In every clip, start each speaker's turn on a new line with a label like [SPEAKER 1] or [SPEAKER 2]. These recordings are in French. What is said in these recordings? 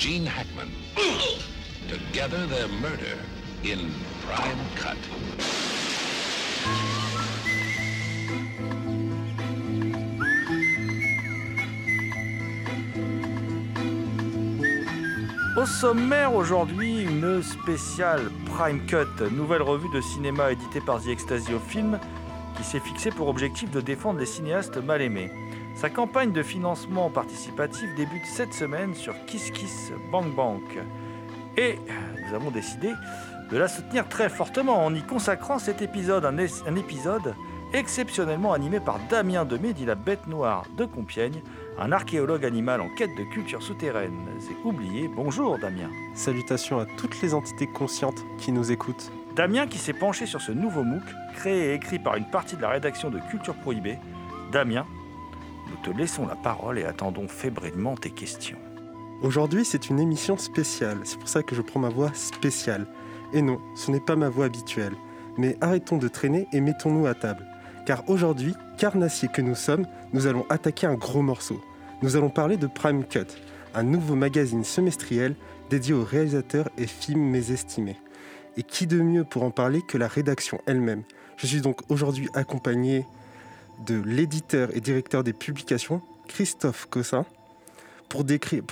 [SPEAKER 1] Gene Hackman. Together their murder in Prime Cut.
[SPEAKER 2] Au sommaire aujourd'hui, une spéciale Prime Cut, nouvelle revue de cinéma éditée par The Ecstasy of Film, qui s'est fixée pour objectif de défendre les cinéastes mal aimés. Sa campagne de financement participatif débute cette semaine sur Kiss Kiss Bank Bank. Et nous avons décidé de la soutenir très fortement en y consacrant cet épisode, un épisode exceptionnellement animé par Damien Demé, dit la bête noire de Compiègne, un archéologue animal en quête de culture souterraine. C'est oublié. Bonjour Damien.
[SPEAKER 3] Salutations à toutes les entités conscientes qui nous écoutent.
[SPEAKER 2] Damien qui s'est penché sur ce nouveau MOOC, créé et écrit par une partie de la rédaction de Culture Prohibée. Damien, nous te laissons la parole et attendons fébrilement tes questions.
[SPEAKER 3] Aujourd'hui, c'est une émission spéciale, c'est pour ça que je prends ma voix spéciale. Et non, ce n'est pas ma voix habituelle. Mais arrêtons de traîner et mettons-nous à table. Car aujourd'hui, carnassiers que nous sommes, nous allons attaquer un gros morceau. Nous allons parler de Prime Cut, un nouveau magazine semestriel dédié aux réalisateurs et films mésestimés. Et qui de mieux pour en parler que la rédaction elle-même? Je suis donc aujourd'hui accompagné de l'éditeur et directeur des publications, Christophe Cossin. Pour,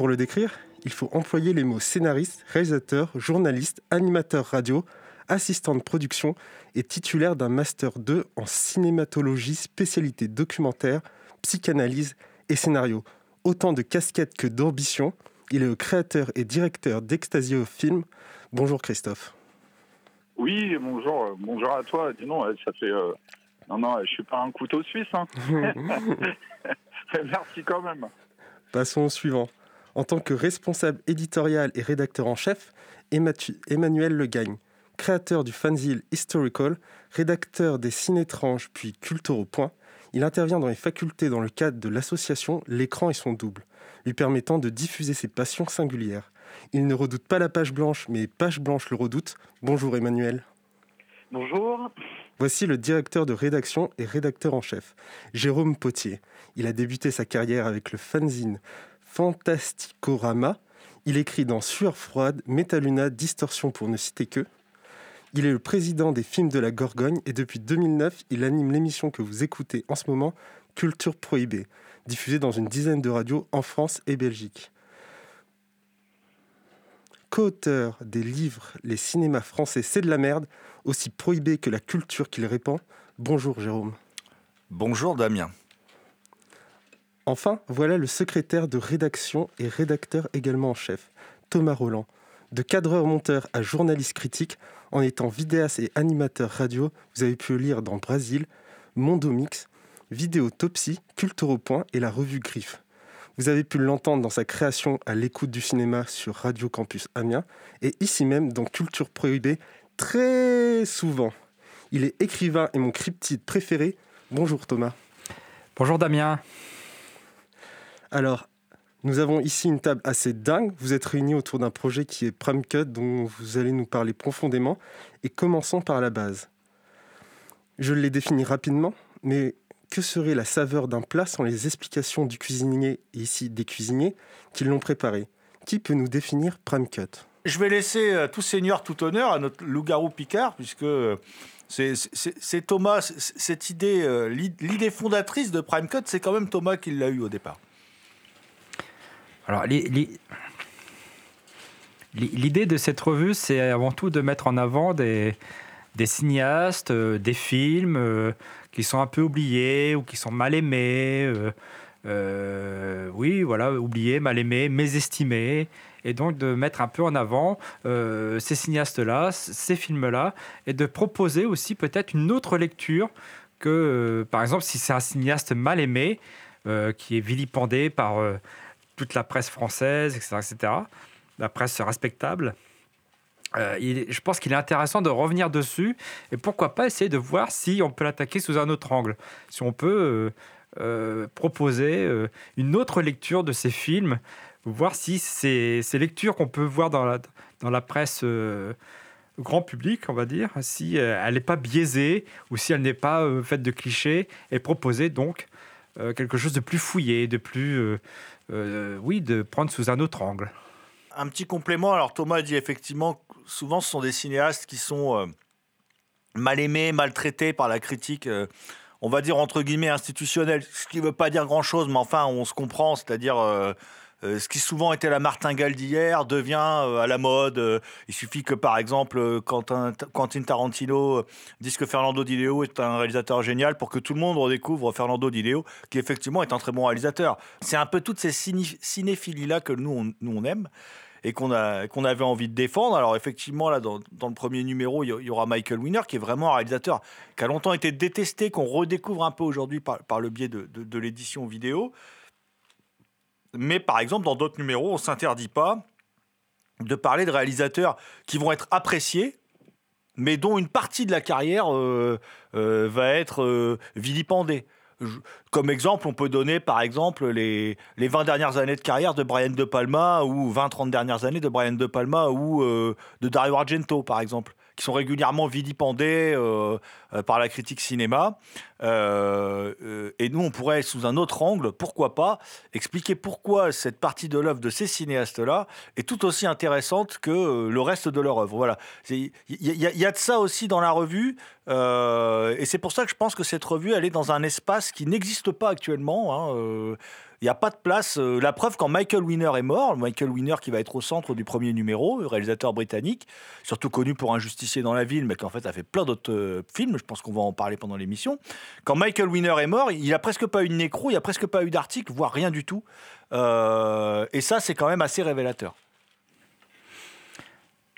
[SPEAKER 3] le décrire, il faut employer les mots scénariste, réalisateur, journaliste, animateur radio, assistant de production et titulaire d'un Master 2 en cinématologie, spécialité documentaire, psychanalyse et scénario. Autant de casquettes que d'ambition, il est le créateur et directeur d'Ecstasy au film. Bonjour Christophe.
[SPEAKER 4] Oui, bonjour, bonjour à toi. Dis non, ça fait. euh, Non, non, je suis pas un couteau suisse. Hein. Merci quand même.
[SPEAKER 3] Passons au suivant. En tant que responsable éditorial et rédacteur en chef, Emmanuel Le Gagne, créateur du fanzine Historical, rédacteur des Cinétranges puis Culture au Point, il intervient dans les facultés dans le cadre de l'association L'écran et son double, lui permettant de diffuser ses passions singulières. Il ne redoute pas la page blanche, mais page blanche le redoute. Bonjour Emmanuel.
[SPEAKER 4] Bonjour.
[SPEAKER 3] Voici le directeur de rédaction et rédacteur en chef, Jérôme Potier. Il a débuté sa carrière avec le fanzine Fantasticorama. Il écrit dans Sueur froide, Metaluna, Distorsion pour ne citer que. Il est le président des films de la Gorgogne et depuis 2009, il anime l'émission que vous écoutez en ce moment, Culture Prohibée, diffusée dans une dizaine de radios en France et Belgique. Co-auteur des livres Les cinémas français, c'est de la merde, aussi prohibé que la culture qu'il répand. Bonjour Jérôme.
[SPEAKER 2] Bonjour Damien.
[SPEAKER 3] Enfin, voilà le secrétaire de rédaction et rédacteur également en chef, Thomas Roland. De cadreur-monteur à journaliste critique, en étant vidéaste et animateur radio, vous avez pu le lire dans Brasil, Mondomix, Vidéotopsie, Culture au Point et la revue Griffe. Vous avez pu l'entendre dans sa création à l'écoute du cinéma sur Radio Campus Amiens et ici même dans Culture Prohibée très souvent. Il est écrivain et mon cryptide préféré. Bonjour Thomas.
[SPEAKER 5] Bonjour Damien.
[SPEAKER 3] Alors, nous avons ici une table assez dingue. Vous êtes réunis autour d'un projet qui est Prime Cut, dont vous allez nous parler profondément. Et commençons par la base. Je l'ai défini rapidement, mais que serait la saveur d'un plat sans les explications du cuisinier, et ici des cuisiniers, qui l'ont préparé? Qui peut nous définir Prime Cut?
[SPEAKER 2] Je vais laisser euh, tout seigneur, tout honneur à notre loup-garou Picard, puisque euh, c'est- Thomas, cette idée, euh, l'i- l'idée fondatrice de Prime Cut, c'est quand même Thomas qui l'a eu au départ.
[SPEAKER 5] Alors, li- li- li- l'idée de cette revue, c'est avant tout de mettre en avant des, des cinéastes, des films qui sont un peu oubliés ou qui sont mal aimés. oui, voilà, oubliés, mal aimés, mésestimés. Et donc de mettre un peu en avant euh, ces cinéastes-là, ces films-là, et de proposer aussi peut-être une autre lecture que, euh, par exemple, si c'est un cinéaste mal aimé, euh, qui est vilipendé par toute la presse française, etc., etc., la presse respectable. Je pense qu'il est intéressant de revenir dessus et pourquoi pas essayer de voir si on peut l'attaquer sous un autre angle, si on peut proposer une autre lecture de ces films, voir si ces, ces lectures qu'on peut voir dans la, dans la presse euh, grand public, on va dire, si euh, elle n'est pas biaisée ou si elle n'est pas euh, faite de clichés et proposer donc quelque chose de plus fouillé, de plus, oui, de prendre sous un autre angle.
[SPEAKER 2] Un petit complément, alors Thomas dit effectivement, souvent ce sont des cinéastes qui sont mal aimés, maltraités par la critique, on va dire entre guillemets institutionnelle, ce qui ne veut pas dire grand-chose, mais enfin on se comprend, c'est-à-dire euh, ce qui souvent était la martingale d'hier devient euh, à la mode. Euh, il suffit que par exemple Quentin, Quentin Tarantino dise que Fernando Di Leo est un réalisateur génial pour que tout le monde redécouvre Fernando Di Leo, qui effectivement est un très bon réalisateur. C'est un peu toutes ces ciné- cinéphilies-là que nous on, aime et qu'on avait envie de défendre. Alors effectivement là dans, dans le premier numéro il y, aura Michael Winner qui est vraiment un réalisateur qui a longtemps été détesté qu'on redécouvre un peu aujourd'hui par, le biais de l'édition vidéo. Mais par exemple dans d'autres numéros on s'interdit pas de parler de réalisateurs qui vont être appréciés mais dont une partie de la carrière euh, euh, va être euh, vilipendée. Comme exemple, on peut donner par exemple les, les 20 dernières années de carrière de Brian De Palma ou 20-30 dernières années de Brian De Palma ou de Dario Argento par exemple, qui sont régulièrement vilipendés euh, euh, par la critique cinéma. Euh, et nous, on pourrait, sous un autre angle, pourquoi pas, expliquer pourquoi cette partie de l'œuvre de ces cinéastes-là est tout aussi intéressante que le reste de leur œuvre. Voilà. Il y, a- de ça aussi dans la revue. et c'est pour ça que je pense que cette revue, elle est dans un espace qui n'existe pas actuellement. hein, il n'y a pas de place. euh, la preuve, quand Michael Winner est mort, Michael Winner qui va être au centre du premier numéro, réalisateur britannique, surtout connu pour Un justicier dans la ville, mais qui en fait a fait plein d'autres euh, films, je pense qu'on va en parler pendant l'émission. Quand Michael Winner est mort, il a presque pas eu de nécro, il n'y a presque pas eu d'article, voire rien du tout. Euh, et ça, c'est quand même assez révélateur.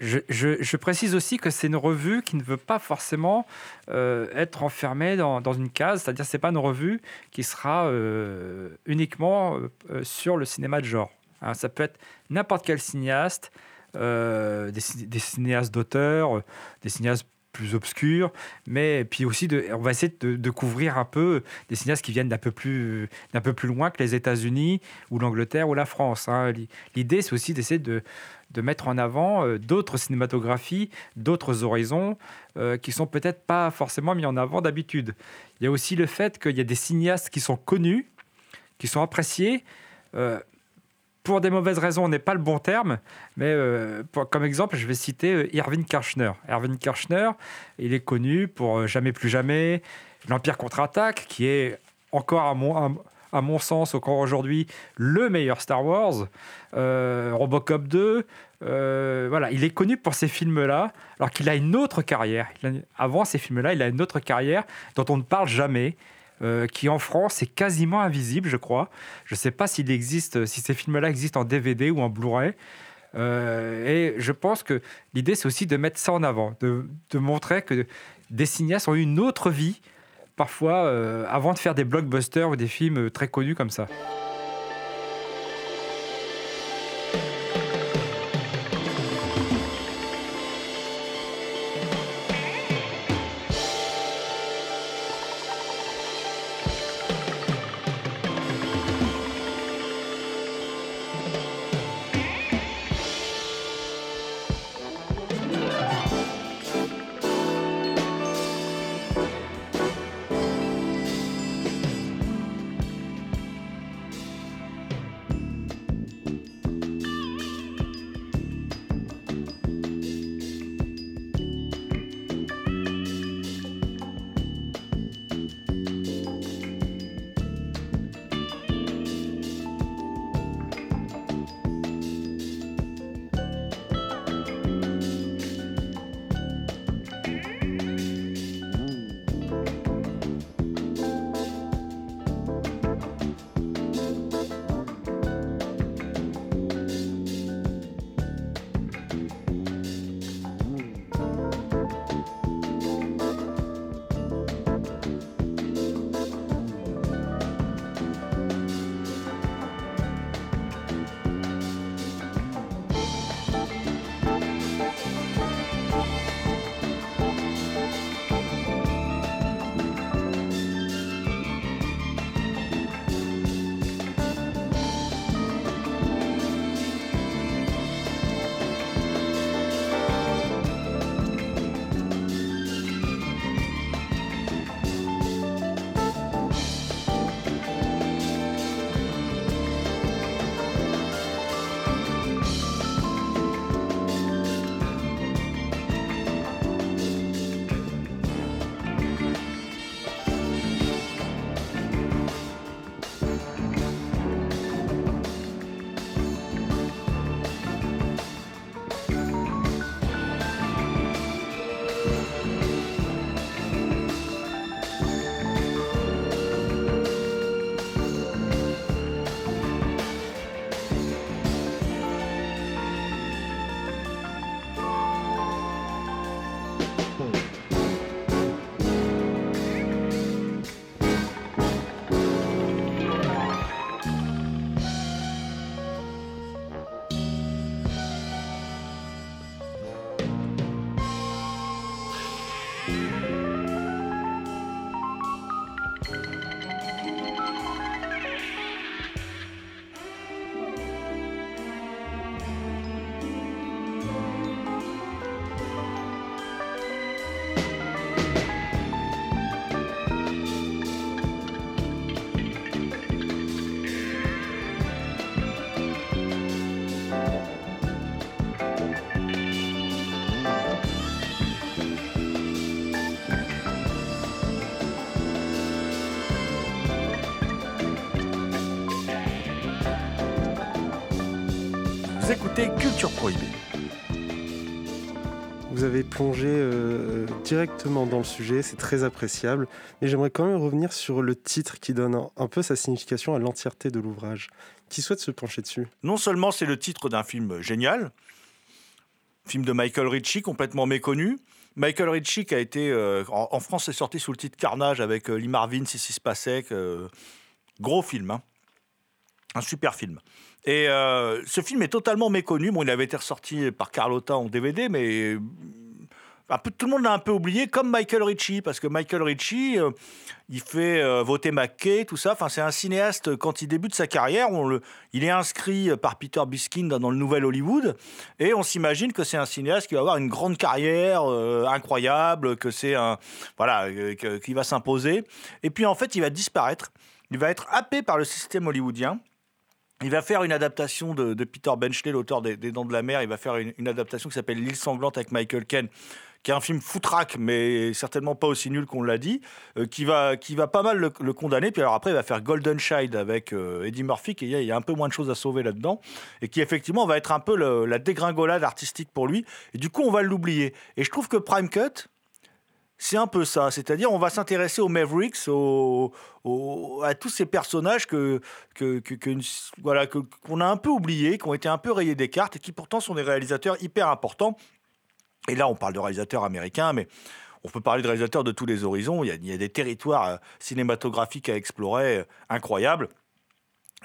[SPEAKER 5] Je, précise aussi que c'est une revue qui ne veut pas forcément euh, être enfermée dans, une case, c'est-à-dire c'est pas une revue qui sera euh, uniquement euh, sur le cinéma de genre. Hein, ça peut être n'importe quel cinéaste, des, des cinéastes d'auteur, euh, des cinéastes plus obscurs, mais puis aussi de, on va essayer de, couvrir un peu des cinéastes qui viennent d'un peu plus d'un peu plus loin que les États-Unis ou l'Angleterre ou la France. hein. L'i- L'idée c'est aussi d'essayer de de mettre en avant euh, d'autres cinématographies, d'autres horizons euh, qui sont peut-être pas forcément mis en avant d'habitude. Il y a aussi le fait qu'il y a des cinéastes qui sont connus, qui sont appréciés. euh, pour des mauvaises raisons, n'est pas le bon terme, mais euh, pour- comme exemple, je vais citer euh, Irving Kirchner. Irving Kirchner, il est connu pour euh, Jamais plus jamais, L'Empire contre-attaque, qui est encore à mon, à- mon sens, encore aujourd'hui, le meilleur Star Wars, Robocop 2. euh, voilà, il est connu pour ces films-là, alors qu'il a une autre carrière. Avant ces films-là, il a une autre carrière dont on ne parle jamais. Euh, qui en France est quasiment invisible, je crois. Je ne sais pas s'il existe, si ces films-là existent en DVD ou en Blu-ray. Euh, et je pense que l'idée, c'est aussi de mettre ça en avant, de, montrer que des cinéastes ont eu une autre vie, parfois, euh, avant de faire des blockbusters ou des films très connus comme ça.
[SPEAKER 2] Culture Prohibée.
[SPEAKER 3] Vous avez plongé euh, directement dans le sujet, c'est très appréciable. Mais j'aimerais quand même revenir sur le titre qui donne un, un peu sa signification à l'entièreté de l'ouvrage. Qui souhaite se pencher dessus?
[SPEAKER 2] Non seulement c'est le titre d'un film génial, film de Michael Ritchie complètement méconnu. Michael Ritchie qui a été euh, en, en France est sorti sous le titre Carnage avec euh, Lee Marvin, Sissi Spacek, euh, gros film, hein. un super film. Et euh, ce film est totalement méconnu. Bon, il avait été ressorti par Carlotta en DVD, mais euh, tout le monde l'a un peu oublié, comme Michael Ritchie, parce que Michael Ritchie, euh, il fait euh, voter McKay, tout ça. Enfin, c'est un cinéaste quand il débute sa carrière, il est inscrit par Peter Biskind dans, le Nouvel Hollywood, et on s'imagine que c'est un cinéaste qui va avoir une grande carrière incroyable, que c'est voilà, qui va s'imposer. Et puis en fait, il va disparaître. Il va être happé par le système hollywoodien. Il va faire une adaptation de, Peter Benchley, l'auteur des, Dents de la Mer. Il va faire une, adaptation qui s'appelle L'île sanglante avec Michael Caine, qui est un film foutraque, mais certainement pas aussi nul qu'on l'a dit, euh, qui, va, qui va pas mal le, condamner. Puis alors après, il va faire Golden Child avec euh, Eddie Murphy, qui il y a- un peu moins de choses à sauver là-dedans, et qui effectivement va être un peu la dégringolade artistique pour lui. Et du coup, on va l'oublier. Et je trouve que Prime Cut, c'est un peu ça, c'est-à-dire on va s'intéresser aux Mavericks, aux, à tous ces personnages que, que, que- voilà, qu'on a un peu oubliés, qui ont été un peu rayés des cartes et qui pourtant sont des réalisateurs hyper importants. Et là, on parle de réalisateurs américains, mais on peut parler de réalisateurs de tous les horizons. Il y a, il y a des territoires euh, cinématographiques à explorer euh, incroyables.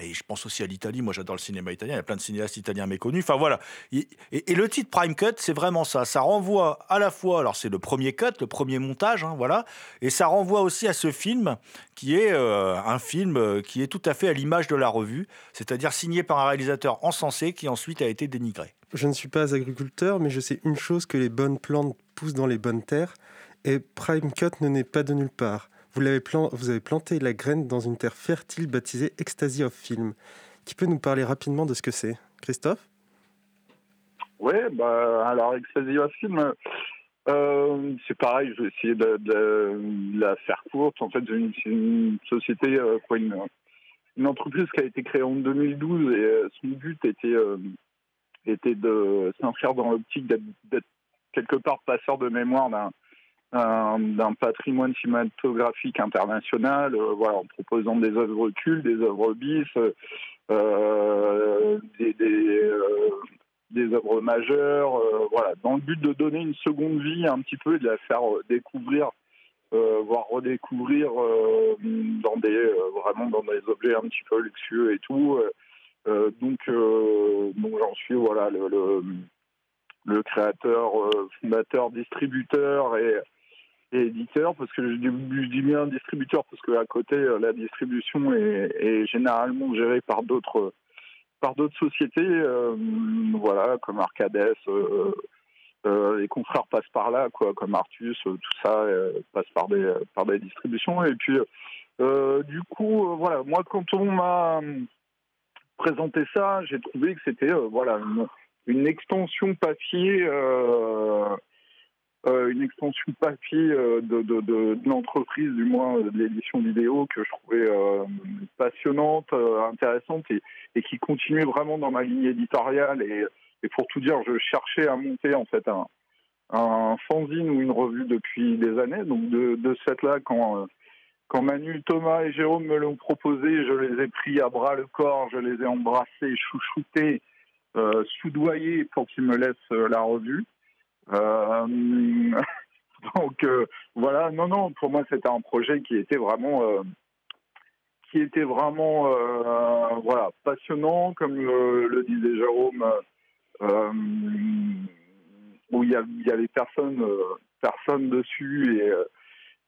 [SPEAKER 2] Et je pense aussi à l'Italie. Moi, j'adore le cinéma italien. Il y a plein de cinéastes italiens méconnus. Enfin, voilà. Et, le titre Prime Cut, c'est vraiment ça. Ça renvoie à la fois, alors c'est le premier cut, le premier montage, hein, voilà. Et ça renvoie aussi à ce film qui est euh, un film euh, qui est tout à fait à l'image de la revue, c'est-à-dire signé par un réalisateur encensé qui ensuite a été dénigré.
[SPEAKER 3] Je ne suis pas agriculteur, mais je sais une chose que les bonnes plantes poussent dans les bonnes terres, et Prime Cut ne naît pas de nulle part. Vous, l'avez vous avez planté la graine dans une terre fertile baptisée Ecstasy of Film. Qui peut nous parler rapidement de ce que c'est? Christophe?
[SPEAKER 4] Ouais, bah, alors Ecstasy of Film, euh, c'est pareil, je vais essayer de, la faire courte. En fait, c'est une, société, euh, une, entreprise qui a été créée en 2012 et euh, son but était, était de s'inscrire dans l'optique d'être quelque part passeur de mémoire d'un un- d'un patrimoine cinématographique international, euh, en proposant des œuvres cultes, des œuvres bis, euh, des, euh, œuvres majeures, euh, voilà, dans le but de donner une seconde vie un petit peu et de la faire euh, découvrir, euh, voire redécouvrir euh, dans des euh, vraiment dans des objets un petit peu luxueux et tout. Euh, euh, donc, euh, donc j'en suis voilà le, le, créateur, euh, fondateur, distributeur et éditeur parce que je dis, bien distributeur parce que à côté euh, la distribution est, généralement gérée par d'autres par d'autres sociétés, euh, voilà, comme Arcades, euh, euh, les confrères passent par là, quoi, comme Artus, tout ça passe par des par des distributions. Et puis, du coup, voilà, moi, quand on m'a présenté ça, j'ai trouvé que c'était, voilà, une extension papier. Euh, une extension papier euh, de, de, de, l'entreprise, du moins euh, de l'édition vidéo, que je trouvais passionnante, intéressante et, qui continuait vraiment dans ma ligne éditoriale. Et, pour tout dire, je cherchais à monter en fait un, un fanzine ou une revue depuis des années. Donc de, de ce fait-là, quand, quand Manu, Thomas et Jérôme me l'ont proposé, je les ai pris à bras le corps, je les ai embrassés, chouchoutés, euh, soudoyés pour qu'ils me laissent la revue. Euh, donc euh, voilà, non, non, pour moi c'était un projet qui était vraiment, euh, qui était vraiment, euh, voilà, passionnant, comme le, disait Jérôme. Euh, où il y, y avait personne, personne dessus et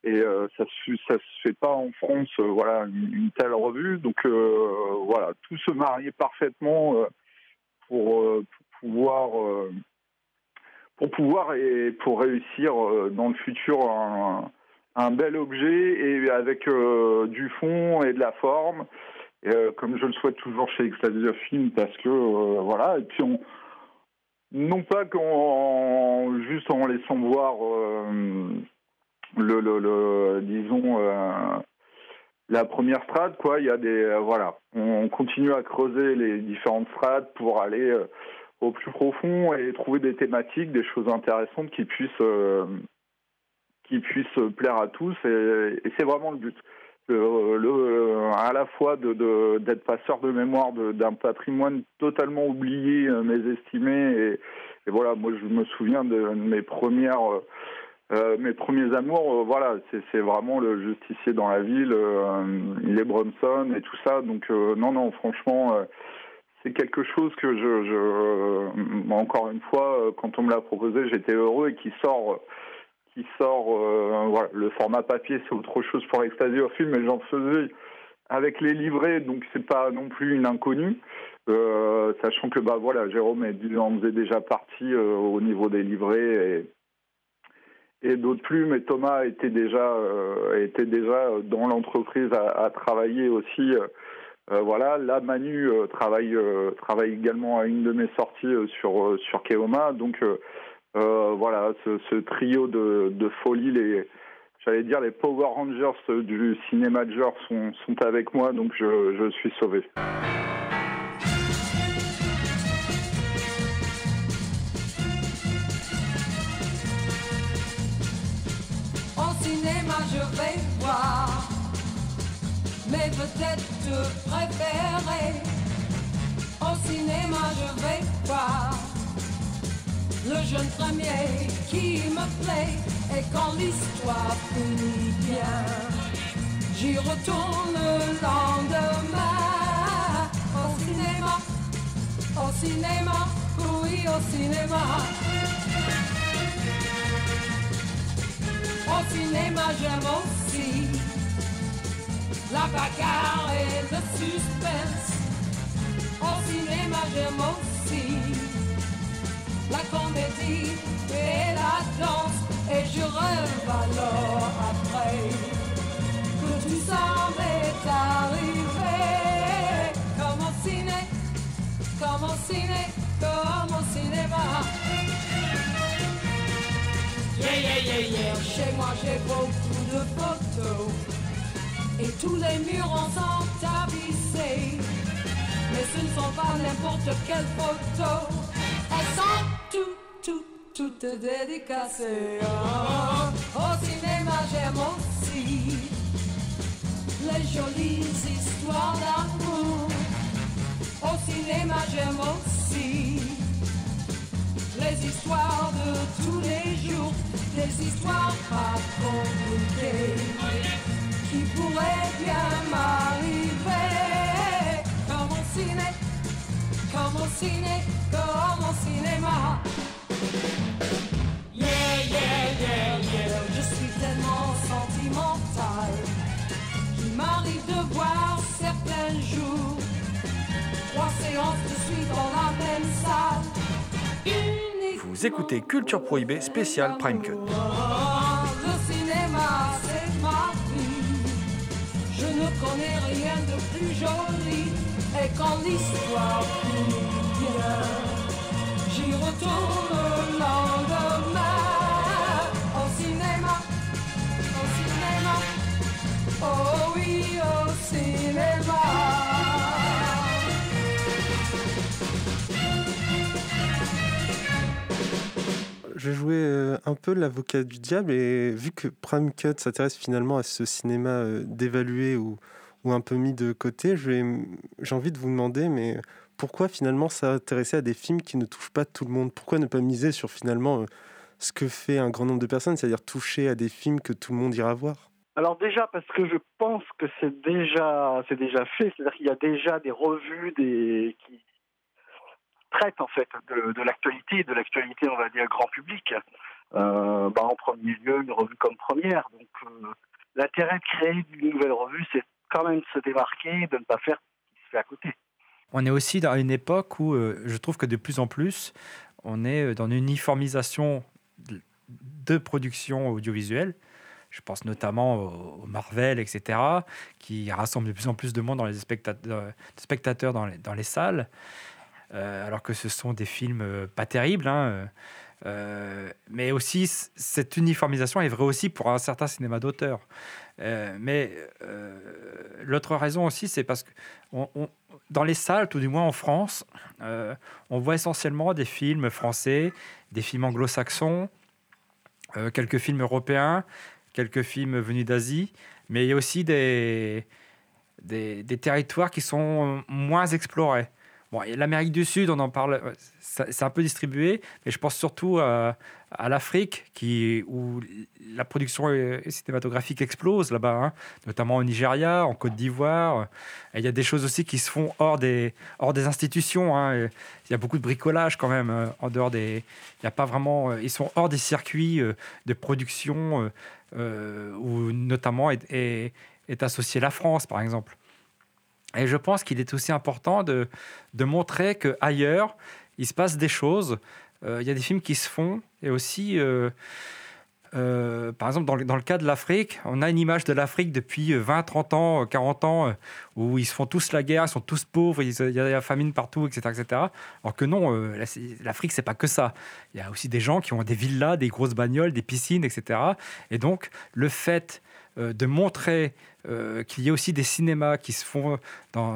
[SPEAKER 4] et ça se ça se fait pas en France voilà une, telle revue donc voilà tout se mariait parfaitement pour, pouvoir pour pouvoir et pour réussir dans le futur un, bel objet et avec du fond et de la forme. Euh, comme je le souhaite toujours chez Extasier Film, parce que euh, voilà, et puis on, non pas qu'en juste en laissant voir euh, le, le, le, disons la première strate, quoi, il y a des voilà, on continue à creuser les différentes strates pour aller au plus profond et trouver des thématiques, des choses intéressantes qui puissent qui puissent plaire à tous et c'est vraiment le but le, à la fois de, d'être passeur de mémoire d'un patrimoine totalement oublié, euh, mésestimé. Et, voilà, moi je me souviens de, mes premières, euh, mes premiers amours. Euh, voilà, c'est, vraiment le justicier dans la ville, les Bronson et tout ça. Donc non, non, franchement. C'est quelque chose que je, je, encore une fois, quand on me l'a proposé, j'étais heureux et qui sort qui sort. Euh, voilà, le format papier, c'est autre chose pour au film, mais j'en faisais avec les livrets, donc c'est pas non plus une inconnue. Euh, sachant que bah voilà, Jérôme en faisait déjà partie euh, au niveau des livrets et, et d'autres plus, mais Thomas était déjà était déjà dans l'entreprise à, travailler aussi. Voilà, là Manu travaille travaille également à une de mes sorties sur sur Keoma, donc euh, voilà, ce, trio de, de folie, les, j'allais dire les Power Rangers du cinéma de genre sont, avec moi, donc je, suis sauvé.
[SPEAKER 6] Au cinéma, je vais voir mes vedettes préférées. Au cinéma, je vais voir le jeune premier qui me plaît et quand l'histoire finit bien, j'y retourne le lendemain au cinéma, au cinéma, oui au cinéma. Au cinéma j'aime aussi la bagarre et le suspense. Au cinéma j'aime aussi la comédie et la danse. Et je rêve alors après que tout ça m'est arrivé. Comme au ciné, comme au ciné, comme au cinéma. Yeah, yeah, yeah, yeah. Chez moi j'ai beaucoup de photos et tous les murs en sont tapissés. Mais ce ne sont pas n'importe quelles photos, elles sont tout, tout, toutes dédicacées. Oh, au cinéma, j'aime aussi les jolies histoires d'amour. Au cinéma, j'aime aussi les histoires de tous les jours, des histoires pas compliquées qui pourraient bien m'arriver. Comme au ciné, comme au ciné, comme au cinéma. Yeah, yeah, yeah, yeah, je suis tellement sentimental qu'il m'arrive de voir certains jours trois séances de suite dans la même salle.
[SPEAKER 2] Vous écoutez Culture Prohibée spécial Prime Cut.
[SPEAKER 6] Je ne connais rien de plus joli. Et quand l'histoire finit bien j'y retourne le
[SPEAKER 3] Jouer euh, un peu l'avocat du diable et vu que Prime Cut s'intéresse finalement à ce cinéma euh, dévalué ou, ou un peu mis de côté, j'ai envie de vous demander, mais pourquoi finalement s'intéresser à des films qui ne touchent pas tout le monde? Pourquoi ne pas miser sur finalement euh, ce que fait un grand nombre de personnes, c'est-à-dire toucher à des films que tout le monde ira voir?
[SPEAKER 7] Alors déjà parce que je pense que c'est déjà c'est déjà fait, c'est-à-dire qu'il y a déjà des revues des qui en fait de, l'actualité, de l'actualité, on va dire, grand public. Euh, bah, en premier lieu, une revue comme première. Donc, euh, l'intérêt de créer une nouvelle revue, c'est quand même de se démarquer, de ne pas faire ce qui se fait à côté.
[SPEAKER 5] On est aussi dans une époque où euh, je trouve que de plus en plus, on est dans une uniformisation de, production audiovisuelle. Je pense notamment au Marvel, etc., qui rassemble de plus en plus de monde dans les spectateurs, dans, les, salles, alors que ce sont des films euh, pas terribles. Hein, euh, mais aussi, cette uniformisation est vraie aussi pour un certain cinéma d'auteur. Euh, mais euh, l'autre raison aussi, c'est parce que dans les salles, tout du moins en France, euh, on voit essentiellement des films français, des films anglo-saxons, euh, quelques films européens, quelques films venus d'Asie, mais il y a aussi des territoires qui sont moins explorés. Bon, l'Amérique du Sud, on en parle, euh, c'est un peu distribué, mais je pense surtout à, à l'Afrique, où la production euh, cinématographique explose là-bas, hein, notamment au Nigeria, en Côte d'Ivoire. Il y a des choses aussi qui se font hors des, institutions. hein, Il y a beaucoup de bricolage quand même, euh, en dehors des. Il y a pas vraiment. euh, Ils sont hors des circuits euh, de production euh, euh, où notamment est associée la France, par exemple. Et je pense qu'il est aussi important de, de montrer qu'ailleurs, il se passe des choses. Euh, il y a des films qui se font. Et aussi, euh, euh, par exemple, dans le, dans le cas de l'Afrique, on a une image de l'Afrique depuis 20, 30 ans, euh, 40 ans, où ils se font tous la guerre, ils sont tous pauvres, il y a la famine partout, etc. etc. Alors que non, l'Afrique, c'est pas que ça. Il y a aussi des gens qui ont des villas, des grosses bagnoles, des piscines, etc. Et donc, le fait de montrer euh, qu'il y a aussi des cinémas qui se font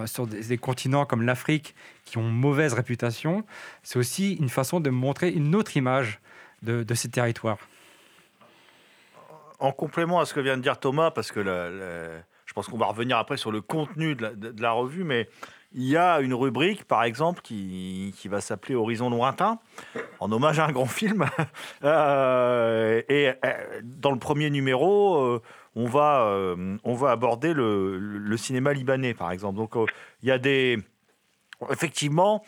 [SPEAKER 5] sur des, continents comme l'Afrique qui ont mauvaise réputation, c'est aussi une façon de montrer une autre image de, de ces territoires.
[SPEAKER 2] En complément à ce que vient de dire Thomas, parce que je pense qu'on va revenir après sur le contenu de la, revue, mais il y a une rubrique, par exemple, qui, qui va s'appeler Horizon lointain, en hommage à un grand film. Euh, et euh, dans le premier numéro, euh, on, va, euh, on va aborder le, cinéma libanais, par exemple. Donc euh, il y a des... Effectivement,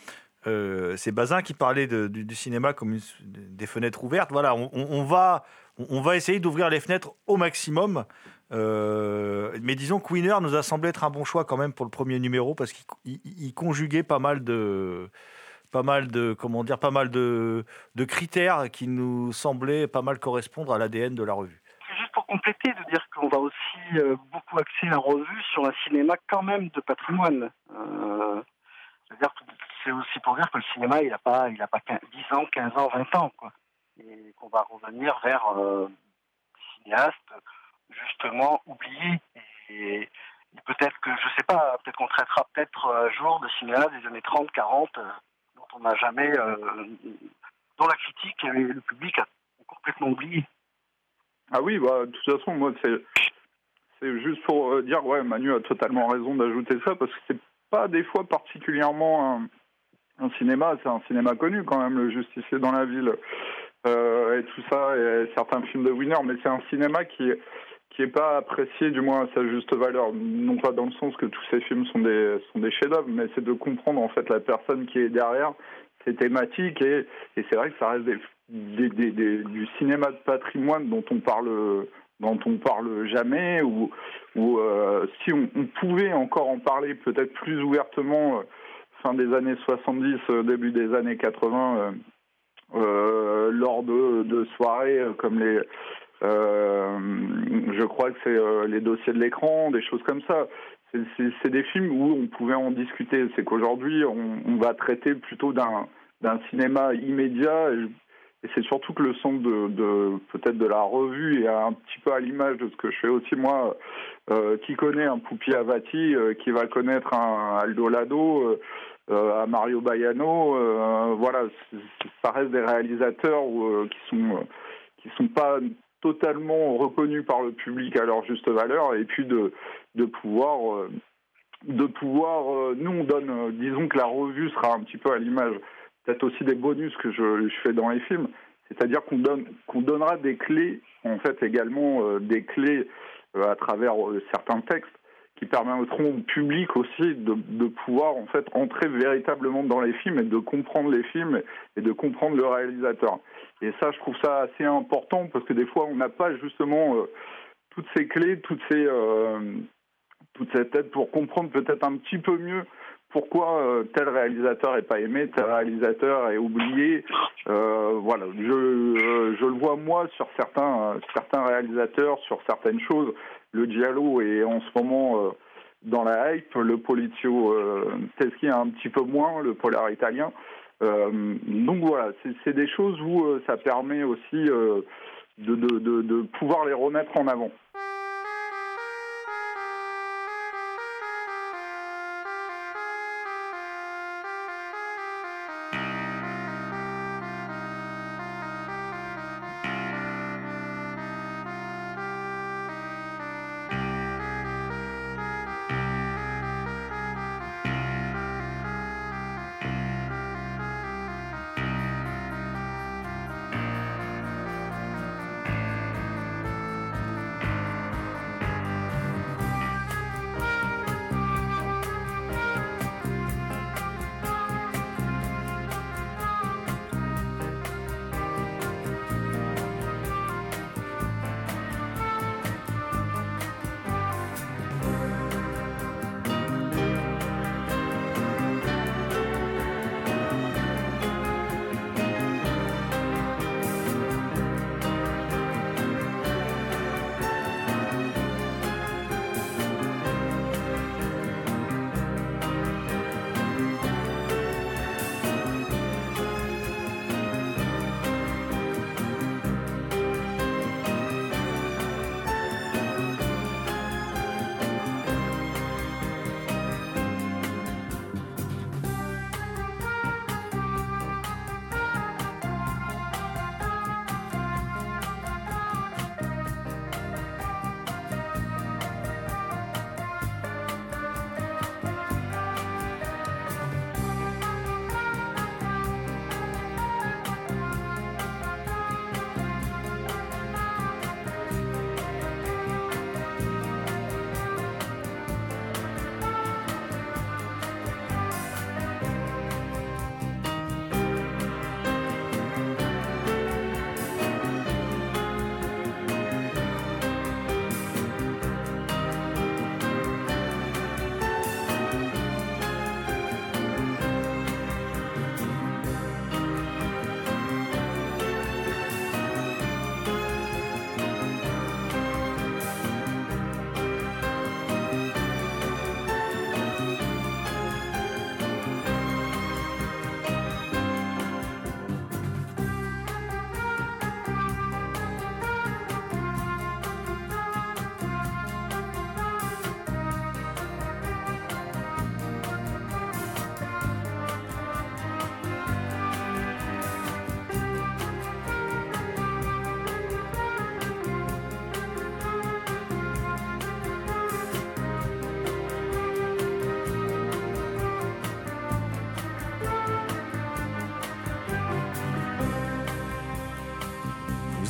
[SPEAKER 2] euh, c'est Bazin qui parlait du, cinéma comme des fenêtres ouvertes. Voilà, on, va, on va essayer d'ouvrir les fenêtres au maximum. Mais disons que Winner nous a semblé être un bon choix quand même pour le premier numéro parce qu'il il- il conjuguait pas mal de, pas mal de, comment dire, pas mal de, de critères qui nous semblaient pas mal correspondre à l'ADN de la revue.
[SPEAKER 7] C'est juste pour compléter, de dire qu'on va aussi euh, beaucoup axer la revue sur un cinéma quand même de patrimoine. Euh, c'est aussi pour dire que le cinéma, il n'a pas, il a pas 15 10 ans, 15 ans, 20 ans. Quoi. Et qu'on va revenir vers euh, des cinéastes justement oubliés. Et, peut-être que, je sais pas, peut-être qu'on traitera peut-être un jour de cinéastes des années 30, 40, euh, dont on n'a jamais, euh, dont la critique et le public a complètement oublié.
[SPEAKER 4] Ah oui, bah, de toute façon, moi, c'est, c'est juste pour euh, dire, ouais, Manu a totalement raison d'ajouter ça, parce que c'est pas des fois particulièrement un, cinéma, c'est un cinéma connu quand même, le Justicier dans la ville, euh, et tout ça, et certains films de Winner, mais c'est un cinéma qui qui est pas apprécié du moins à sa juste valeur, non pas dans le sens que tous ces films sont des sont des chefs-d'œuvre, mais c'est de comprendre en fait la personne qui est derrière ces thématiques et, et c'est vrai que ça reste du cinéma de patrimoine dont on parle dont on parle jamais ou, euh, si on, pouvait encore en parler peut-être plus ouvertement euh, fin des années 70 euh, début des années 80 euh, euh, lors de, soirées comme les je crois que c'est les dossiers de l'écran, des choses comme ça. C'est- des films où on pouvait en discuter. C'est qu'aujourd'hui, on, va traiter plutôt d'un cinéma immédiat. Et c'est surtout que le centre de, peut-être de la revue est un petit peu à l'image de ce que je fais aussi moi, euh, qui connaît un Poupi Avati, euh, qui va connaître un Aldo Lado, euh, euh, à Mario Baiano. voilà, ça reste des réalisateurs qui sont qui sont pas totalement reconnus par le public à leur juste valeur et puis de de pouvoir de pouvoir nous on donne disons que la revue sera un petit peu à l'image peut-être aussi des bonus que je, fais dans les films c'est-à-dire qu'on donne qu'on donnera des clés en fait également euh, des clés euh, à travers euh, certains textes qui permettront au public aussi de, pouvoir en fait entrer véritablement dans les films et de comprendre les films et de comprendre le réalisateur. Et ça, je trouve ça assez important parce que des fois, on n'a pas justement toutes ces clés, toutes ces, toute cette aide pour comprendre peut-être un petit peu mieux pourquoi euh, tel réalisateur est pas aimé, tel réalisateur est oublié. Euh, voilà, je, euh, je le vois moi sur certains certains réalisateurs, sur certaines choses. Le Giallo est en ce moment dans la hype, le Polizio Teschi un petit peu moins, le polar italien. donc voilà, c'est des choses où ça permet aussi de, de, de pouvoir les remettre en avant.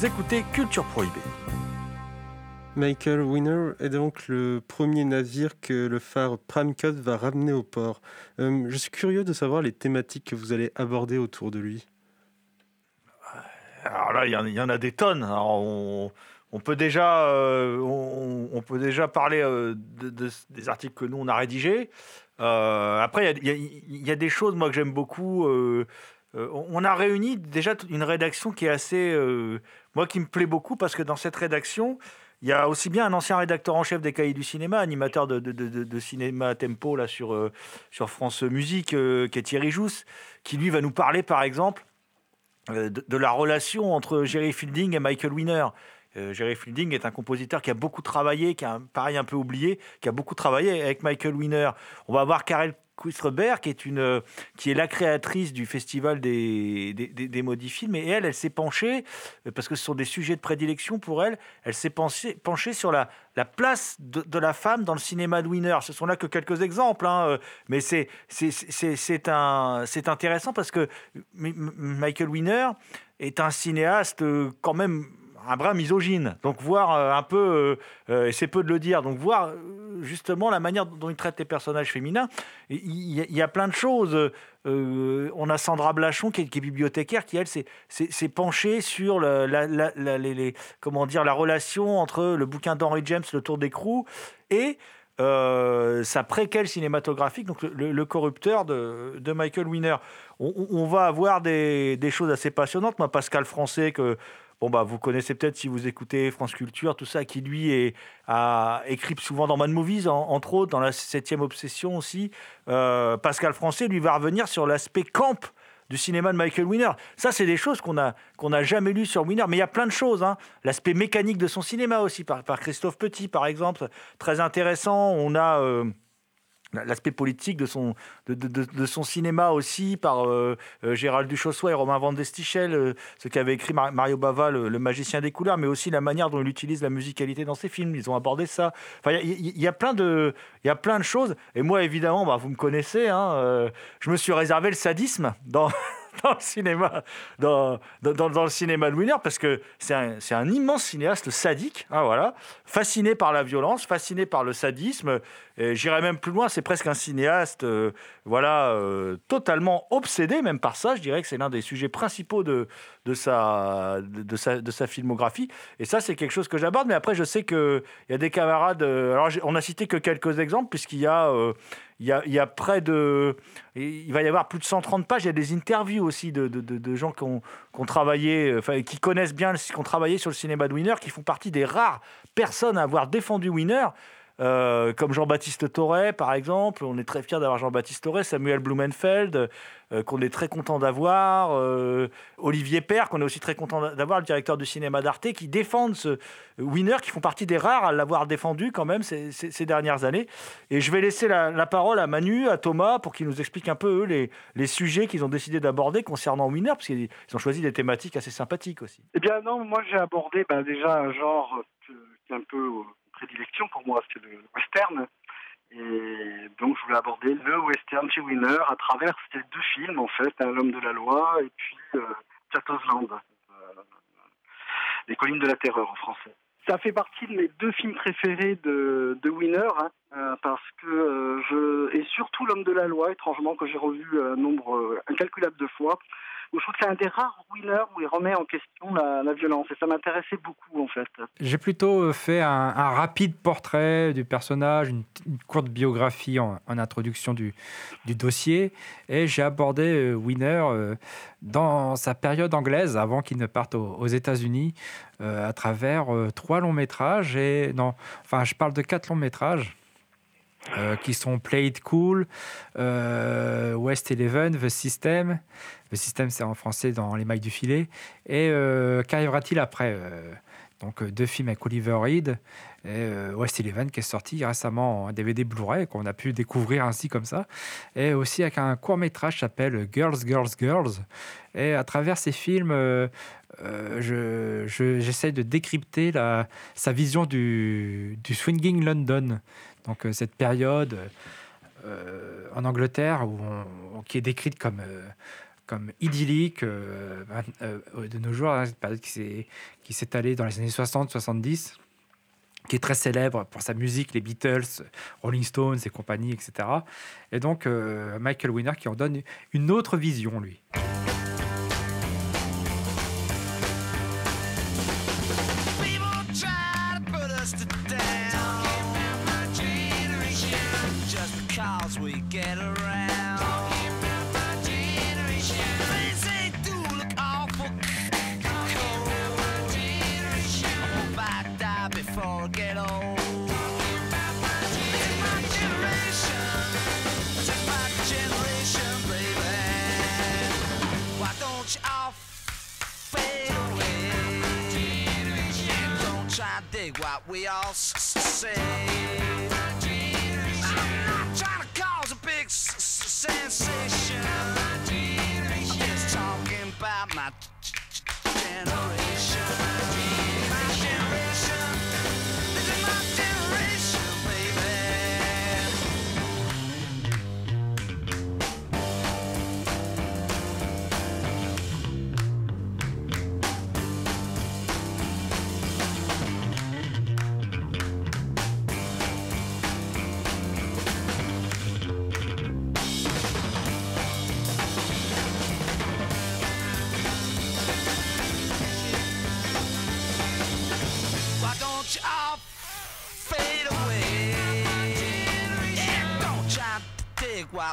[SPEAKER 2] Écoutez Culture Prohibée.
[SPEAKER 3] Michael Winner est donc le premier navire que le phare Cut va ramener au port. Euh, je suis curieux de savoir les thématiques que vous allez aborder autour de lui.
[SPEAKER 2] Alors là, il y, en a des tonnes. on, peut déjà, euh, on, peut déjà parler euh, de, des articles que nous on a rédigés. après, il y, a des choses moi que j'aime beaucoup. On a réuni déjà une rédaction qui est assez moi qui me plaît beaucoup parce que dans cette rédaction, il y a aussi bien un ancien rédacteur en chef des cahiers du cinéma, animateur de, cinéma tempo là, sur, euh, sur France Musique, euh, qui est Thierry Jousse, qui lui va nous parler par exemple euh, de, la relation entre Jerry Fielding et Michael Winner. Jerry Fielding est un compositeur qui a beaucoup travaillé, qui a pareil un peu oublié, qui a beaucoup travaillé avec Michael Winner. On va voir Karel Kuistrebert, qui est, une, qui est la créatrice du festival des, des, des. Et elle, elle s'est penchée, euh, parce que ce sont des sujets de prédilection pour elle, elle s'est penchée, sur la, la place de, la femme dans le cinéma de Winner. Ce sont là que quelques exemples, hein, euh, mais c'est, intéressant parce que Michael Winner est un cinéaste euh, quand même un brin misogyne. Donc voir euh, un peu, euh, euh, et c'est peu de le dire, donc voir justement la manière dont il traite les personnages féminins. Il y, a- plein de choses. On a Sandra Blachon qui est, bibliothécaire, qui elle s'est- penchée sur la, comment dire, la relation entre le bouquin d'Henry James, Le Tour d'écrou, et sa préquelle cinématographique, donc le, corrupteur de, Michael Winner. On va avoir des, des choses assez passionnantes. Moi, Pascal Français, que bon, bah, vous connaissez peut-être si vous écoutez France Culture, tout ça, qui lui est, a écrit souvent dans Mad Movies, en- entre autres, dans la septième obsession aussi. Euh, Pascal Français, lui, va revenir sur l'aspect camp du cinéma de Michael Winner. Ça, c'est des choses qu'on a qu'on n'a jamais lues sur Winner, mais il y a plein de choses. hein. L'aspect mécanique de son cinéma aussi, par, par Christophe Petit, par exemple, très intéressant. On a euh, l'aspect politique de son, de, son cinéma aussi, par euh, euh, Gérald Duchossois et Romain Van Destichel, euh, ce qu'avait écrit Mar- Mario Bava, le, magicien des couleurs, mais aussi la manière dont il utilise la musicalité dans ses films. Ils ont abordé ça. Il y, a- plein de, y a plein de choses. Et moi, évidemment, bah, vous me connaissez, hein, euh, je me suis réservé le sadisme dans, dans le cinéma, dans, le cinéma de Winner, parce que c'est un, immense cinéaste sadique, hein, voilà, fasciné par la violence, fasciné par le sadisme. Et J'irais même plus loin, c'est presque un cinéaste, euh, voilà, euh, totalement obsédé même par ça. Je dirais que c'est l'un des sujets principaux de, sa, filmographie. Et ça, c'est quelque chose que j'aborde. Mais après, je sais qu'il y a des camarades. euh, alors, on a cité que quelques exemples, puisqu'il y a. il y, a, près de. Il va y avoir plus de 130 pages. Il y a des interviews aussi de, gens qui ont, qui ont travaillé, qui connaissent bien, qui ont travaillé sur le cinéma de Winner, qui font partie des rares personnes à avoir défendu Winner. Euh, comme Jean-Baptiste Torret, par exemple. On est très fiers d'avoir Jean-Baptiste Torret, Samuel Blumenfeld, euh, qu'on est très content d'avoir, euh, Olivier Père, qu'on est aussi très content d'avoir, le directeur du cinéma d'Arte, qui défendent ce Winner, qui font partie des rares à l'avoir défendu quand même ces, dernières années. Et je vais laisser la, parole à Manu, à Thomas, pour qu'ils nous expliquent un peu, eux, les, sujets qu'ils ont décidé d'aborder concernant Winner, parce qu'ils ils ont choisi des thématiques assez sympathiques aussi.
[SPEAKER 7] Eh bien non, moi j'ai abordé bah, déjà un genre qui est un peu prédilection pour moi, c'est le western. Et donc je voulais aborder le western chez Winner à travers ces deux films en fait, hein, L'homme de la loi et puis euh, Chateau's Land, euh, Les collines de la terreur en français. Ça fait partie de mes deux films préférés de, de Winner, hein, euh, parce que euh, je et surtout L'homme de la loi, étrangement que j'ai revu un nombre euh, incalculable de fois, je trouve que c'est un des rares Winner où il remet en question la, violence et ça m'intéressait beaucoup en fait.
[SPEAKER 5] J'ai plutôt euh, fait un, rapide portrait du personnage, une, courte biographie en, introduction du, dossier, et j'ai abordé euh, Winner euh, dans sa période anglaise, avant qu'il ne parte aux, aux États-Unis, à travers trois longs métrages, et non, enfin, je parle de quatre longs métrages. Euh, qui sont Play It Cool, euh, West Eleven, The System. The System, c'est en français dans Les mailles du filet. Et euh, qu'arrivera-t-il après Donc, deux films avec Oliver Reed et West Eleven qui est sorti récemment en DVD Blu-ray, qu'on a pu découvrir ainsi comme ça. Et aussi avec un court métrage qui s'appelle Girls, Girls, Girls. Et à travers ces films, euh, je- je- j'essaye de décrypter sa vision du swinging London. Donc, euh, cette période euh, en Angleterre où on- qui est décrite comme. euh, idyllique de nos jours, hein, qui s'est allée dans les années 60-70, qui est très célèbre pour sa musique, les Beatles, Rolling Stones et compagnie, etc. Et donc Michael Winner qui en donne une autre vision, lui.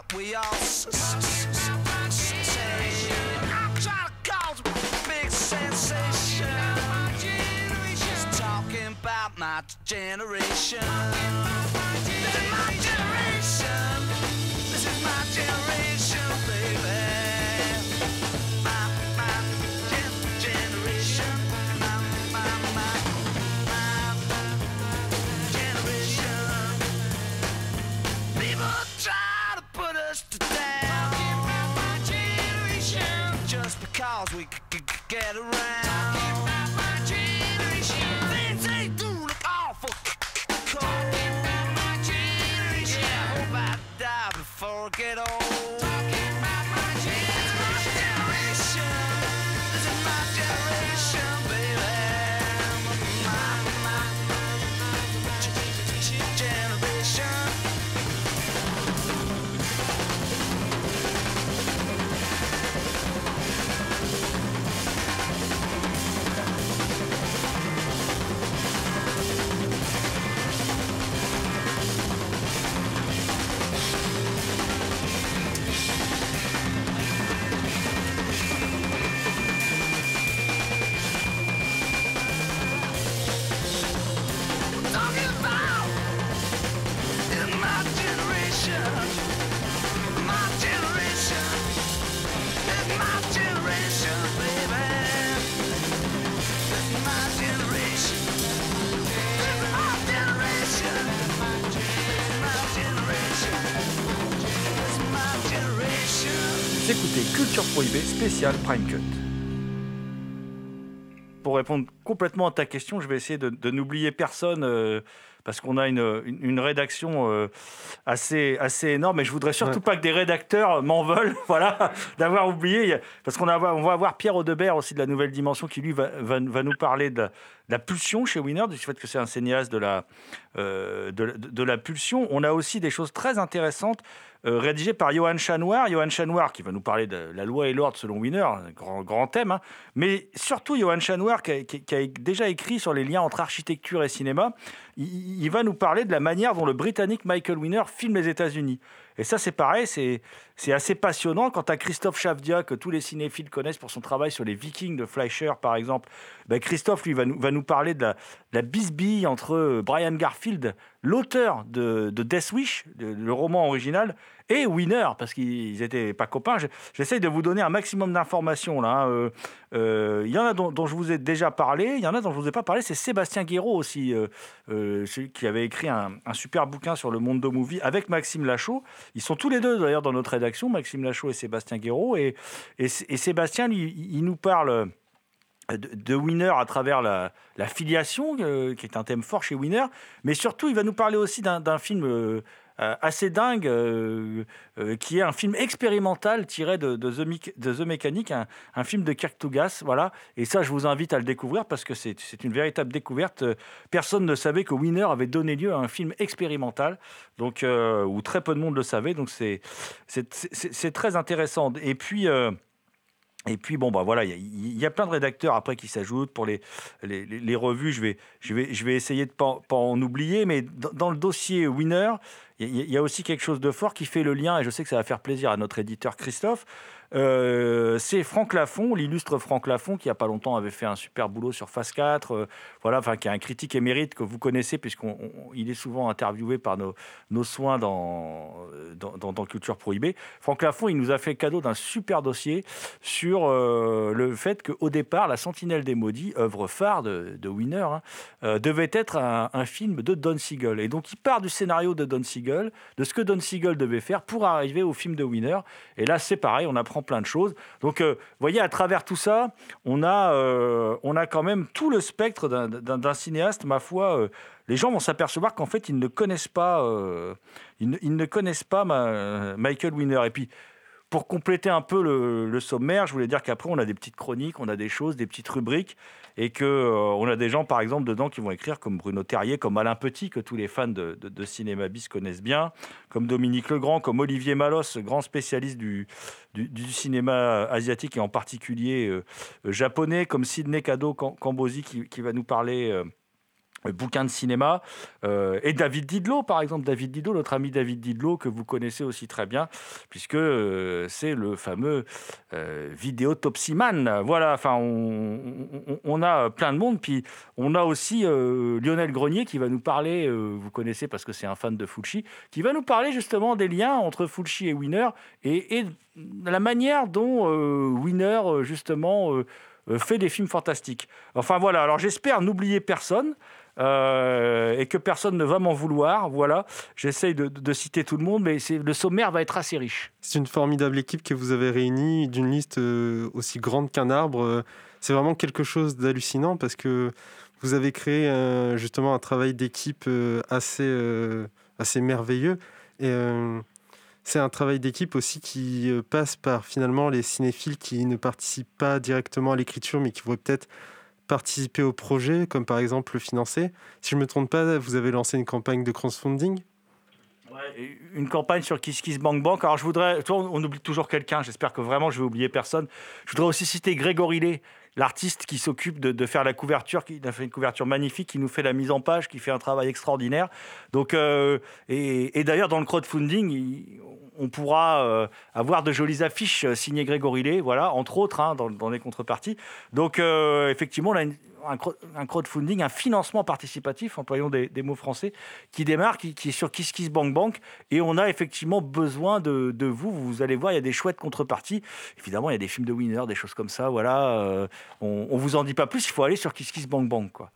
[SPEAKER 8] What we all s- s- s- s- say. I'm trying to cause a big sensation. Just talking about my generation.
[SPEAKER 2] Écoutez Culture Prohibée spécial Prime Cut. Pour répondre complètement à ta question, je vais essayer de, de n'oublier personne euh, parce qu'on a une, une- une rédaction euh, assez, assez énorme et je voudrais surtout
[SPEAKER 3] Ouais.
[SPEAKER 2] pas que des rédacteurs m'en veulent voilà, d'avoir oublié. Parce qu'on on va avoir Pierre Audebert aussi de la Nouvelle Dimension qui lui va, va- va nous parler de, la- de la pulsion chez Winner, du fait que c'est un cinéaste de la, euh, de la pulsion. On a aussi des choses très intéressantes euh, rédigées par Johan Chanoir. Johan qui va nous parler de la loi et l'ordre selon Winner, un grand, grand thème. hein. Mais surtout Johan Chanoir qui a, déjà écrit sur les liens entre architecture et cinéma. Il, il va nous parler de la manière dont le Britannique Michael Winner filme les États-Unis. Et ça, c'est pareil, c'est assez passionnant. Quant à Christophe Chavdia, que tous les cinéphiles connaissent pour son travail sur les Vikings de Fleischer, par exemple, ben Christophe, lui, va nous, va nous parler de la, de bisbille entre Brian Garfield, l'auteur de, de Death Wish, le roman original, et Winner, parce qu'ils n'étaient pas copains. Je- J'essaye de vous donner un maximum d'informations. là. hein. Euh, euh, Il y en a dont, je vous ai déjà parlé, il y en a dont je ne vous ai pas parlé. C'est Sébastien Guéraud aussi, euh, qui avait écrit un, super bouquin sur le monde de movie avec Maxime Lachaud. Ils sont tous les deux d'ailleurs dans notre rédaction, Maxime Lachaud et Sébastien Guéraud. Et, Sébastien, lui, il nous parle de, Winner à travers la, filiation, qui est un thème fort chez Winner. Mais surtout, il va nous parler aussi d'un film assez dingue, euh, euh, qui est un film expérimental tiré de, The, Mechanic, un, film de Kirk Tougas. Voilà. Et ça, je vous invite à le découvrir parce que c'est une véritable découverte. Euh, Personne ne savait que Winner avait donné lieu à un film expérimental, donc, euh, où très peu de monde le savait. Donc, c'est très intéressant. Et puis. euh, et puis bon bah voilà, il y, a- plein de rédacteurs après qui s'ajoutent pour les, les, revues. Je vais, je vais, je vais essayer de pas, pas en oublier, mais dans, dans le dossier Winner, il y, a- aussi quelque chose de fort qui fait le lien, et je sais que ça va faire plaisir à notre éditeur Christophe. Euh, c'est Franck Lafont, l'illustre Franck Lafont, qui il y a pas longtemps avait fait un super boulot sur Phase 4, euh, voilà, enfin qui est un critique émérite que vous connaissez puisqu'il est souvent interviewé par nos, soins dans, Culture Prohibée. Franck Lafont, il nous a fait cadeau d'un super dossier sur euh, le fait qu'au départ, La Sentinelle des Maudits, œuvre phare de, Winner, hein, devait être un, un film de Don Siegel. Et donc, il part du scénario de Don Siegel, de ce que Don Siegel devait faire pour arriver au film de Winner. Et là, c'est pareil, on apprend plein de choses. Donc, euh, vous voyez, à travers tout ça, on a, euh, on a quand même tout le spectre d'un- cinéaste, ma foi. euh, les gens vont s'apercevoir qu'en fait, ils ne connaissent pas, ils, ne, connaissent pas Michael Winner. Et puis, pour compléter un peu le sommaire, je voulais dire qu'après, on a des petites chroniques, on a des choses, des petites rubriques, et que euh, on a des gens, par exemple, dedans qui vont écrire comme Bruno Terrier, comme Alain Petit, que tous les fans de, cinéma bis connaissent bien, comme Dominique Legrand, comme Olivier Malos, grand spécialiste du, cinéma asiatique et en particulier euh, euh, japonais, comme Sidney Kado Kambozi qui, qui va nous parler. Bouquins de cinéma. Euh, et David Didlot, par exemple, David Didlot, notre ami David Didlot, que vous connaissez aussi très bien, puisque euh, c'est le fameux euh, vidéotopsyman. Voilà, enfin, on, on- a plein de monde. Puis on a aussi euh, Lionel Grenier qui va nous parler, vous connaissez parce que c'est un fan de Fulci, qui va nous parler justement des liens entre Fulci et Wiener et, et la manière dont euh, justement, fait des films fantastiques. Enfin voilà, alors j'espère n'oublier personne. Euh, et que personne ne va m'en vouloir. Voilà, j'essaye de, citer tout le monde, mais le sommaire va être assez riche.
[SPEAKER 3] C'est une formidable équipe que vous avez réunie d'une liste euh, aussi grande qu'un arbre. Euh, C'est vraiment quelque chose d'hallucinant parce que vous avez créé justement un travail d'équipe assez, assez merveilleux. Et c'est un travail d'équipe aussi qui passe par finalement les cinéphiles qui ne participent pas directement à l'écriture mais qui voudraient peut-être participer au projet, comme par exemple le financer. Si je ne me trompe pas, vous avez lancé une campagne de crowdfunding.
[SPEAKER 2] Et Une campagne sur Kiss Kiss Bank Bank. Alors je voudrais, toi, on oublie toujours quelqu'un. J'espère que vraiment je vais oublier personne. Je voudrais aussi citer Grégory Lé, l'artiste qui s'occupe de, faire la couverture, qui a fait une couverture magnifique, qui nous fait la mise en page, qui fait un travail extraordinaire. Donc euh, et, d'ailleurs dans le crowdfunding, on pourra euh, avoir de jolies affiches signées Grégory Lé, voilà, entre autres, hein, dans, les contreparties. Donc euh, effectivement, un, un crowdfunding, un financement participatif, employons des, mots français, qui démarre, qui, est sur Kiss Kiss Bank Bank. Et on a effectivement besoin de, vous. Vous allez voir, il y a des chouettes contreparties. Évidemment, il y a des films de Winner, des choses comme ça. Voilà. euh, on, on vous en dit pas plus. Il faut aller sur Kiss Kiss Bank Bank, quoi.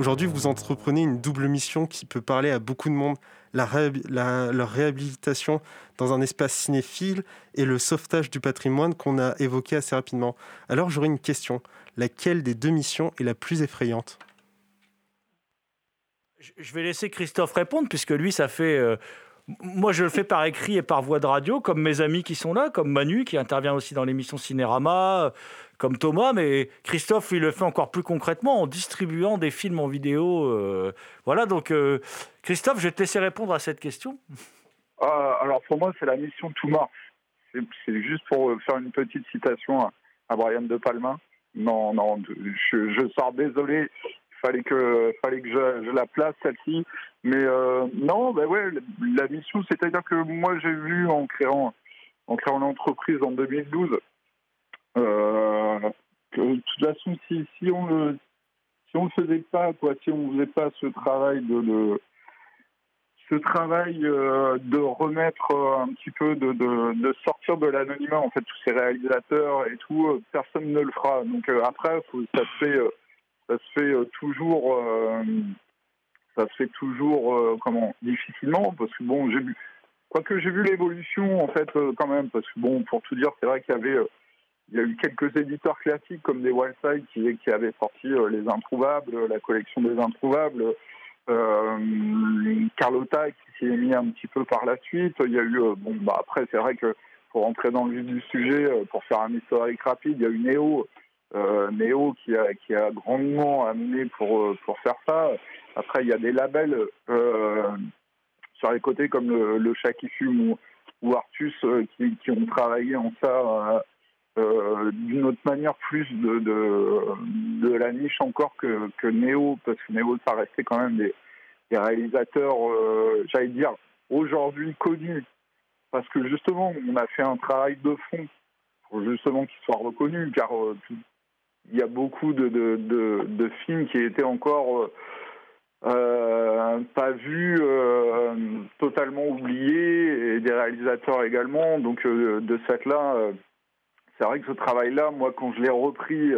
[SPEAKER 3] Aujourd'hui, vous entreprenez une double mission qui peut parler à beaucoup de monde. La leur réhabilitation dans un espace cinéphile et le sauvetage du patrimoine qu'on a évoqué assez rapidement. Alors j'aurais une question. Laquelle des deux missions est la plus effrayante?
[SPEAKER 2] Je- vais laisser Christophe répondre, puisque lui, ça fait. euh, moi, je le fais par écrit et par voix de radio, comme mes amis qui sont là, comme Manu, qui intervient aussi dans l'émission Cinérama, comme Thomas. Mais Christophe, il le fait encore plus concrètement en distribuant des films en vidéo. euh, voilà, donc euh, Christophe, je vais te laisser répondre à cette question.
[SPEAKER 4] Ah, alors pour moi, c'est la mission To Mars. C'est juste pour euh, faire une petite citation à, à Brian De Palma. Non, non, je, sors désolé. Fallait que, fallait que je, la place celle-ci. Mais non, ben ouais, la mission, c'est-à-dire que moi j'ai vu en créant, en créant l'entreprise en 2012 euh, que de toute façon, si, on le, si on le faisait pas, quoi, si on faisait pas ce travail de, ce travail euh, de remettre euh, un petit peu, de, sortir de l'anonymat, en fait, tous ces réalisateurs et tout, personne ne le fera. Donc après, ça se fait, ça se fait toujours, ça se fait toujours, comment, difficilement, parce que bon, j'ai vu, quoique j'ai vu l'évolution, en fait, quand même, parce que bon, pour tout dire, c'est vrai qu'il y avait, il y a eu quelques éditeurs classiques comme des Wildside qui, qui avaient sorti euh, Les Introuvables, la collection des Introuvables, euh, Carlotta qui s'y est mis un petit peu par la suite. Il y a eu, euh, bon, bah après, c'est vrai que pour rentrer dans le vif du sujet, euh, pour faire un historique rapide, il y a eu Néo, euh, qui a, qui a grandement amené pour, euh, pour faire ça. Après, il y a des labels euh, sur les côtés comme le, le Chat qui fume ou, Artus euh, qui ont travaillé en ça euh, d'une autre manière plus de, de, la niche encore que, que Néo, parce que Néo, ça restait quand même des, des réalisateurs, euh, j'allais dire, aujourd'hui connus, parce que justement, on a fait un travail de fond pour justement qu'ils soient reconnus, car euh, il y a beaucoup de, de, de, films qui étaient encore pas vus, euh, totalement oubliés, et des réalisateurs également. Donc de cette là, c'est vrai que ce travail-là, moi, quand je l'ai repris,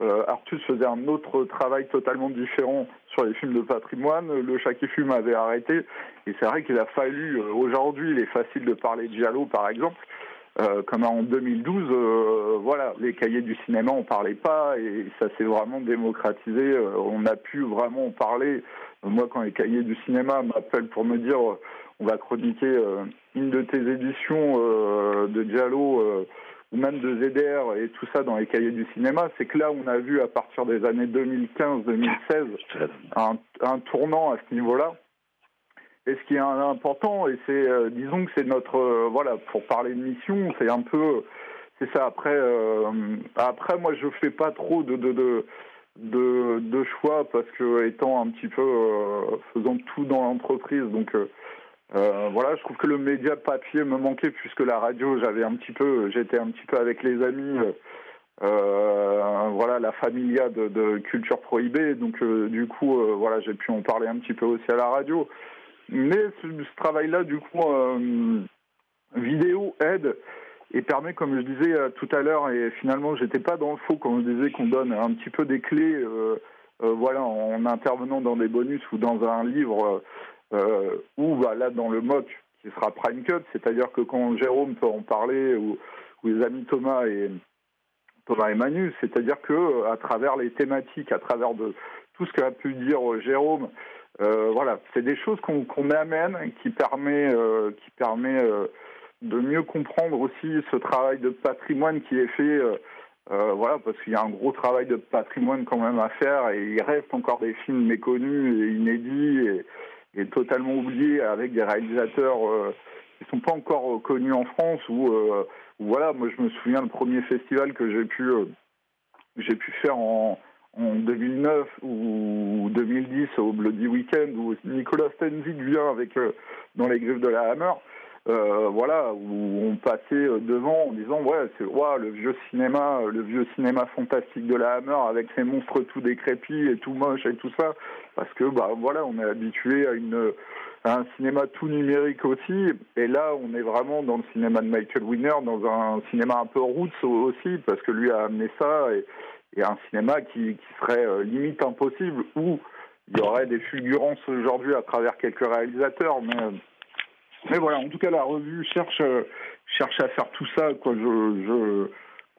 [SPEAKER 4] euh, Artus faisait un autre travail totalement différent sur les films de patrimoine. Le Chat qui fume avait arrêté. Et c'est vrai qu'il a fallu, euh, aujourd'hui, il est facile de parler de Giallo, par exemple, euh, comme en 2012, euh, voilà, les cahiers du cinéma, on parlait pas et ça s'est vraiment démocratisé. Euh, on a pu vraiment en parler. Moi, quand les cahiers du cinéma m'appellent pour me dire euh, on va chroniquer euh, une de tes éditions euh, de Giallo euh, même de ZDR et tout ça dans les cahiers du cinéma, c'est que là, on a vu à partir des années 2015-2016 un, tournant à ce niveau-là. Et ce qui est important, et c'est, euh, disons que c'est notre, euh, voilà, pour parler de mission, c'est un peu, c'est ça. Après, euh, après, moi, je fais pas trop de de, choix parce que étant un petit peu faisant tout dans l'entreprise, donc euh, voilà, je trouve que le média papier me manquait puisque la radio, j'avais un petit peu, j'étais un petit peu avec les amis. euh, euh, voilà la familia de, culture prohibée donc du coup voilà j'ai pu en parler un petit peu aussi à la radio mais ce, travail-là, du coup, vidéo aide et permet, comme je disais tout à l'heure, et finalement, j'étais pas dans le faux quand je disais qu'on donne un petit peu des clés, voilà, en intervenant dans des bonus ou dans un livre, euh, ou bah, là dans le MOC qui sera Prime Cut, c'est-à-dire que quand Jérôme peut en parler ou, les amis Thomas et Thomas et Manu, c'est-à-dire que à travers les thématiques, à travers de tout ce qu'a pu dire euh, Jérôme. Euh, voilà, c'est des choses qu'on amène qui permet, euh, qui permet euh, de mieux comprendre aussi ce travail de patrimoine qui est fait. euh, euh, voilà, parce qu'il y a un gros travail de patrimoine quand même à faire et il reste encore des films méconnus et inédits et totalement oubliés avec des réalisateurs euh, qui sont pas encore connus en France. Ou voilà, moi je me souviens le premier festival que j'ai pu euh, j'ai pu faire en, en 2009 ou 2010 au Bloody Weekend où Nicolas Stenzik vient avec euh, dans les griffes de la Hammer. Euh, voilà, où on passait euh, devant en disant ouais c'est ouais, le vieux cinéma, le vieux cinéma fantastique de la Hammer avec ces monstres tout décrépits et tout moches et tout ça, parce que bah voilà on est habitué à une à un cinéma tout numérique aussi, et là on est vraiment dans le cinéma de Michael Winner, dans un cinéma un peu roots aussi, parce que lui a amené ça et, un cinéma qui, serait euh, limite impossible où il y aurait des fulgurances aujourd'hui à travers quelques réalisateurs, mais euh, mais voilà, en tout cas, la revue cherche, euh, cherche à faire tout ça, quoi. Je, je,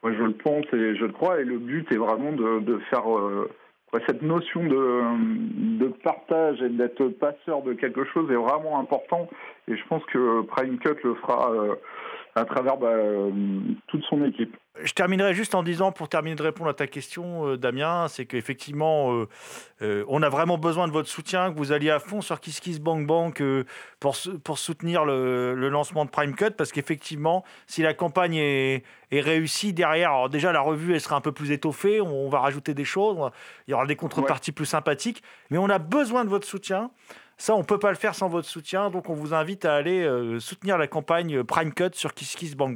[SPEAKER 4] quoi, je le pense et je le crois. Et le but est vraiment de, de faire euh, quoi, cette notion de, de partage et d'être passeur de quelque chose est vraiment important. Et je pense que Prime Cut le fera euh, à travers bah, toute son équipe.
[SPEAKER 2] Je terminerai juste en disant, pour terminer de répondre à ta question, euh, Damien, c'est qu'effectivement, euh, euh, on a vraiment besoin de votre soutien, que vous alliez à fond sur Kiss Kiss Bank Bank euh, pour, pour soutenir le, le lancement de Prime Cut, parce qu'effectivement, si la campagne est, est réussie derrière, alors déjà la revue, elle sera un peu plus étoffée, on, va rajouter des choses, on il y aura des contreparties plus sympathiques, mais on a besoin de votre soutien. Ça, on ne peut pas le faire sans votre soutien, donc on vous invite à aller soutenir la campagne Prime Cut sur Kiss Kiss Bank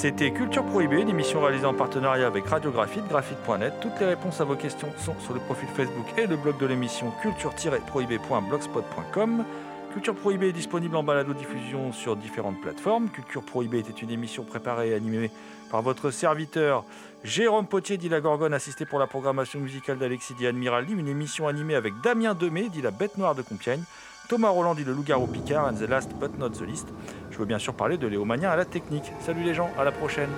[SPEAKER 2] C'était Culture Prohibée, une émission réalisée en partenariat avec Radiographite, graphite.net. Toutes les réponses à vos questions sont sur le profil Facebook et le blog de l'émission culture-prohibée.blogspot.com. Culture Prohibée est disponible en balado-diffusion sur différentes plateformes. Culture Prohibée était une émission préparée et animée par votre serviteur Jérôme Potier, dit la Gorgone, assisté pour la programmation musicale d'Alexis Di Admiraldi. Une émission animée avec Damien Demey, dit la Bête Noire de Compiègne. Thomas Roland dit le loup-garou Picard, and the last but not the least. Je veux bien sûr parler de Léo à la technique. Salut les gens, à la prochaine.